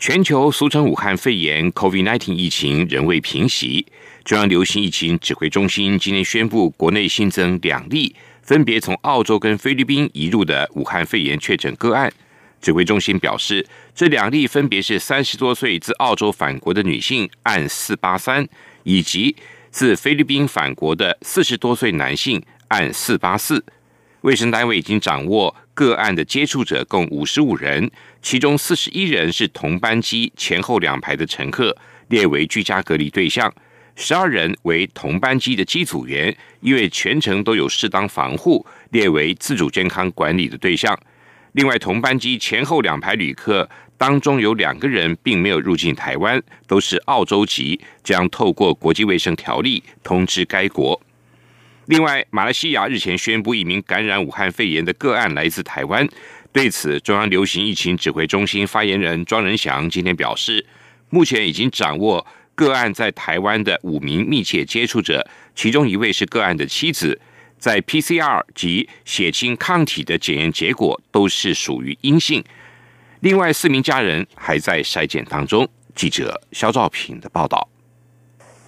全球俗称武汉肺炎 （COVID-19） 疫情仍未平息。中央流行疫情指挥中心今天宣布，国内新增两例分别从澳洲跟菲律宾移入的武汉肺炎确诊个案。指挥中心表示，这两例分别是三十多岁自澳洲返国的女性案四八三，以及自菲律宾返国的四十多岁男性案四八四。卫生单位已经掌握个案的接触者共五十五人。其中四十一人是同班机前后两排的乘客，列为居家隔离对象；十二人为同班机的机组员，因为全程都有适当防护，列为自主健康管理的对象。另外，同班机前后两排旅客当中有两个人并没有入境台湾，都是澳洲籍，将透过国际卫生条例通知该国。另外，马来西亚日前宣布，一名感染武汉肺炎的个案来自台湾。对此，中央流行疫情指挥中心发言人庄仁祥今天表示，目前已经掌握个案在台湾的五名密切接触者，其中一位是个案的妻子，在 PCR 及血清抗体的检验结果都是属于阴性。另外四名家人还在筛检当中。记者肖兆平的报道。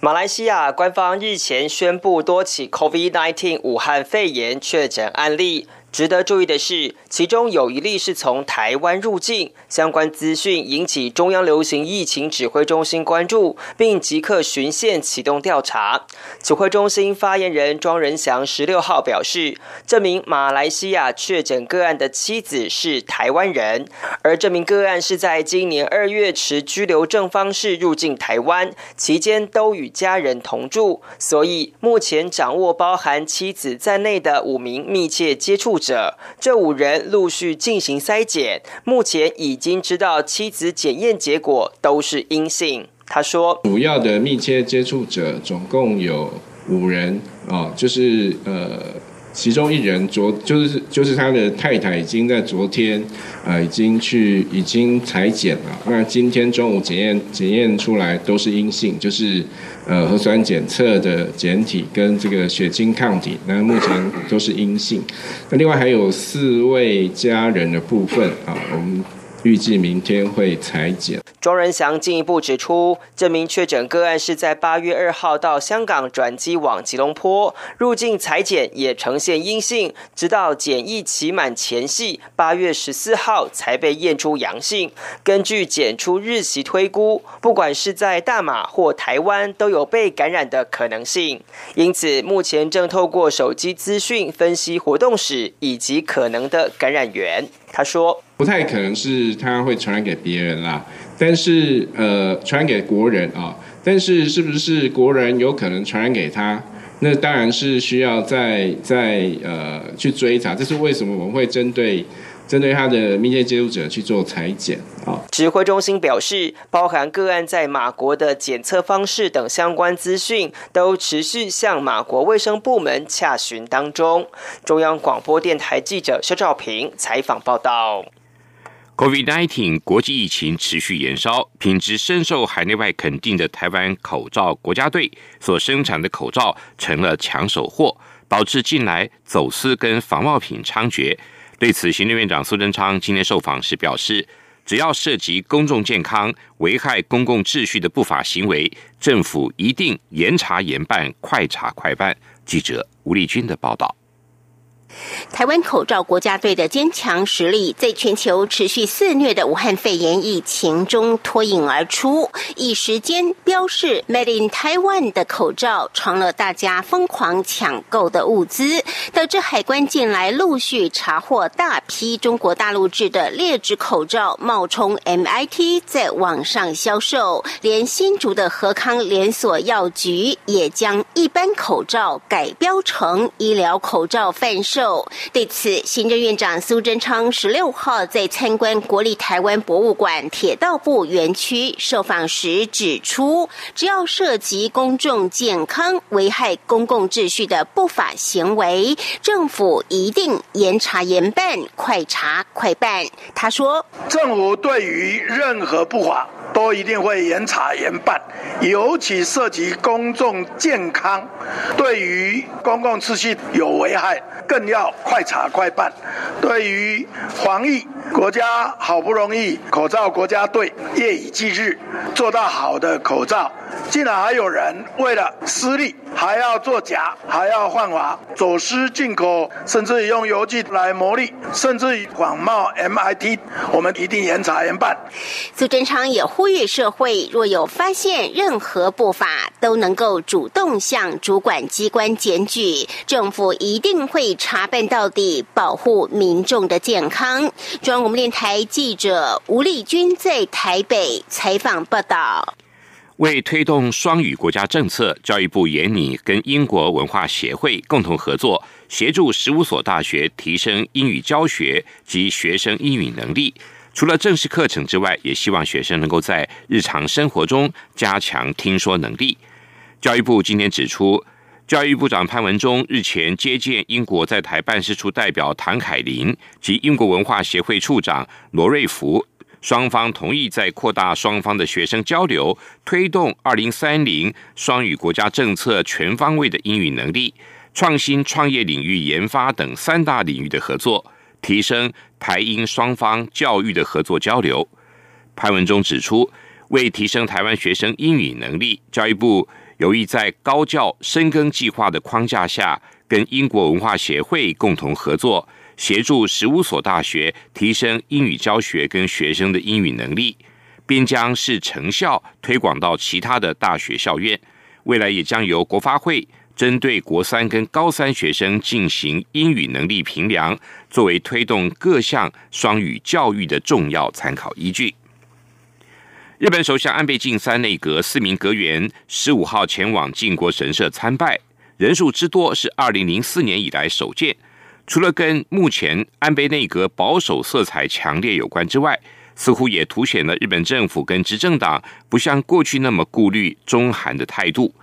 马来西亚官方日前宣布多起 COVID-19 武汉肺炎确诊案例。值得注意的是，其中有一例是从台湾入境，相关资讯引起中央流行疫情指挥中心关注，并即刻巡线启动调查。指挥中心发言人庄仁祥十六号表示，这名马来西亚确诊个案的妻子是台湾人，而这名个案是在今年二月持居留证方式入境台湾，期间都与家人同住，所以目前掌握包含妻子在内的五名密切接触。者，这五人陆续进行筛检，目前已经知道妻子检验结果都是阴性。他说，主要的密切接触者总共有五人啊，就是呃。其中一人昨就是就是他的太太已经在昨天，呃，已经去已经裁剪了。那今天中午检验检验出来都是阴性，就是呃核酸检测的检体跟这个血清抗体，那目前都是阴性。那另外还有四位家人的部分啊，我们。预计明天会裁剪。庄仁祥进一步指出，这名确诊个案是在八月二号到香港转机往吉隆坡入境裁剪，也呈现阴性，直到检疫期满前夕八月十四号才被验出阳性。根据检出日期推估，不管是在大马或台湾都有被感染的可能性。因此，目前正透过手机资讯分析活动史以及可能的感染源。他说。不太可能是他会传染给别人啦，但是呃，传给国人啊，但是是不是国人有可能传染给他？那当然是需要再再呃去追查。这是为什么我们会针对针对他的密切接触者去做裁剪啊？指挥中心表示，包含个案在马国的检测方式等相关资讯，都持续向马国卫生部门洽询当中。中央广播电台记者肖兆平采访报道。COVID-19 国际疫情持续延烧，品质深受海内外肯定的台湾口罩国家队所生产的口罩成了抢手货，导致近来走私跟仿冒品猖獗。对此，行政院长苏贞昌今天受访时表示，只要涉及公众健康、危害公共秩序的不法行为，政府一定严查严办、快查快办。记者吴丽君的报道。台湾口罩国家队的坚强实力，在全球持续肆虐的武汉肺炎疫情中脱颖而出，一时间标示 “Made in Taiwan” 的口罩成了大家疯狂抢购的物资，导致海关近来陆续查获大批中国大陆制的劣质口罩冒充 MIT 在网上销售，连新竹的和康连锁药局也将一般口罩改标成医疗口罩贩售。对此，行政院长苏贞昌十六号在参观国立台湾博物馆铁道部园区受访时指出，只要涉及公众健康、危害公共秩序的不法行为，政府一定严查严办，快查快办。他说：“政府对于任何不法。”都一定会严查严办，尤其涉及公众健康，对于公共秩序有危害，更要快查快办。对于防疫，国家好不容易口罩国家队夜以继日做到好的口罩，竟然还有人为了私利，还要作假，还要换法，走私进口，甚至用邮寄来牟利，甚至于广冒 MIT，我们一定严查严办。苏贞昌也呼。呼吁社会若有发现任何不法，都能够主动向主管机关检举，政府一定会查办到底，保护民众的健康。中央广播电台记者吴丽君在台北采访报道。为推动双语国家政策，教育部研拟跟英国文化协会共同合作，协助十五所大学提升英语教学及学生英语能力。除了正式课程之外，也希望学生能够在日常生活中加强听说能力。教育部今天指出，教育部长潘文忠日前接见英国在台办事处代表唐凯琳及英国文化协会处长罗瑞福，双方同意在扩大双方的学生交流、推动二零三零双语国家政策全方位的英语能力、创新创业领域研发等三大领域的合作。提升台英双方教育的合作交流。潘文中指出，为提升台湾学生英语能力，教育部有意在高教深耕计划的框架下，跟英国文化协会共同合作，协助十五所大学提升英语教学跟学生的英语能力，并将是成效推广到其他的大学校院。未来也将由国发会。针对国三跟高三学生进行英语能力评量，作为推动各项双语教育的重要参考依据。日本首相安倍晋三内阁四名阁员十五号前往靖国神社参拜，人数之多是二零零四年以来首见。除了跟目前安倍内阁保守色彩强烈有关之外，似乎也凸显了日本政府跟执政党不像过去那么顾虑中韩的态度。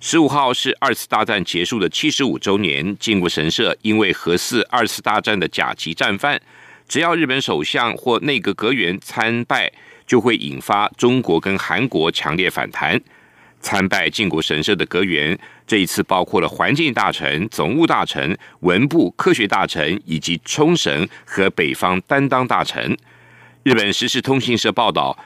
十五号是二次大战结束的七十五周年，靖国神社因为核四二次大战的甲级战犯，只要日本首相或内阁阁员参拜，就会引发中国跟韩国强烈反弹。参拜靖国神社的阁员，这一次包括了环境大臣、总务大臣、文部科学大臣以及冲绳和北方担当大臣。日本时事通信社报道。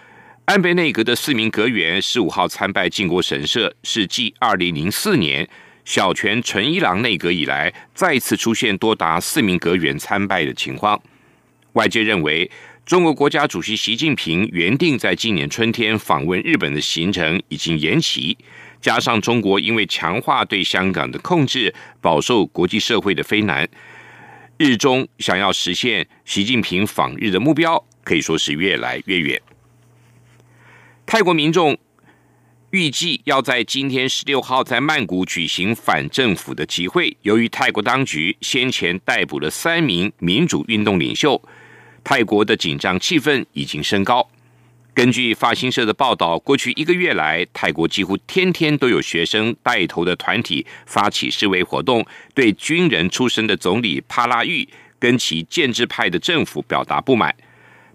安倍内阁的四名阁员十五号参拜靖国神社，是继二零零四年小泉纯一郎内阁以来，再次出现多达四名阁员参拜的情况。外界认为，中国国家主席习近平原定在今年春天访问日本的行程已经延期，加上中国因为强化对香港的控制，饱受国际社会的非难，日中想要实现习近平访日的目标，可以说是越来越远。泰国民众预计要在今天十六号在曼谷举行反政府的集会。由于泰国当局先前逮捕了三名民主运动领袖，泰国的紧张气氛已经升高。根据法新社的报道，过去一个月来，泰国几乎天天都有学生带头的团体发起示威活动，对军人出身的总理帕拉育跟其建制派的政府表达不满。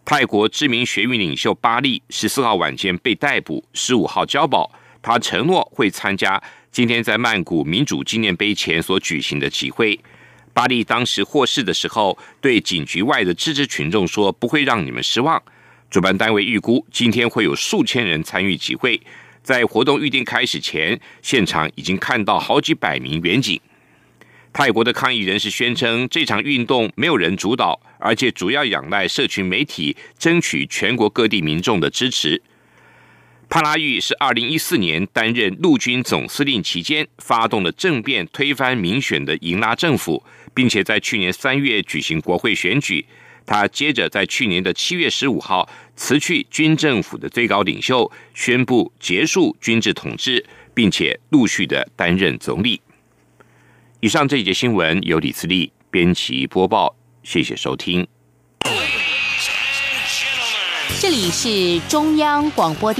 泰国知名学运领袖巴利十四号晚间被逮捕，十五号交保。他承诺会参加今天在曼谷民主纪念碑前所举行的集会。巴利当时获释的时候，对警局外的支持群众说：“不会让你们失望。”主办单位预估今天会有数千人参与集会。在活动预定开始前，现场已经看到好几百名远警。泰国的抗议人士宣称，这场运动没有人主导，而且主要仰赖社群媒体争取全国各地民众的支持。帕拉育是二零一四年担任陆军总司令期间发动了政变，推翻民选的营拉政府，并且在去年三月举行国会选举。他接着在去年的七月十五号辞去军政府的最高领袖，宣布结束军制统治，并且陆续的担任总理。以上这一节新闻由李自力。编辑播报，谢谢收听。这里是中央广播电。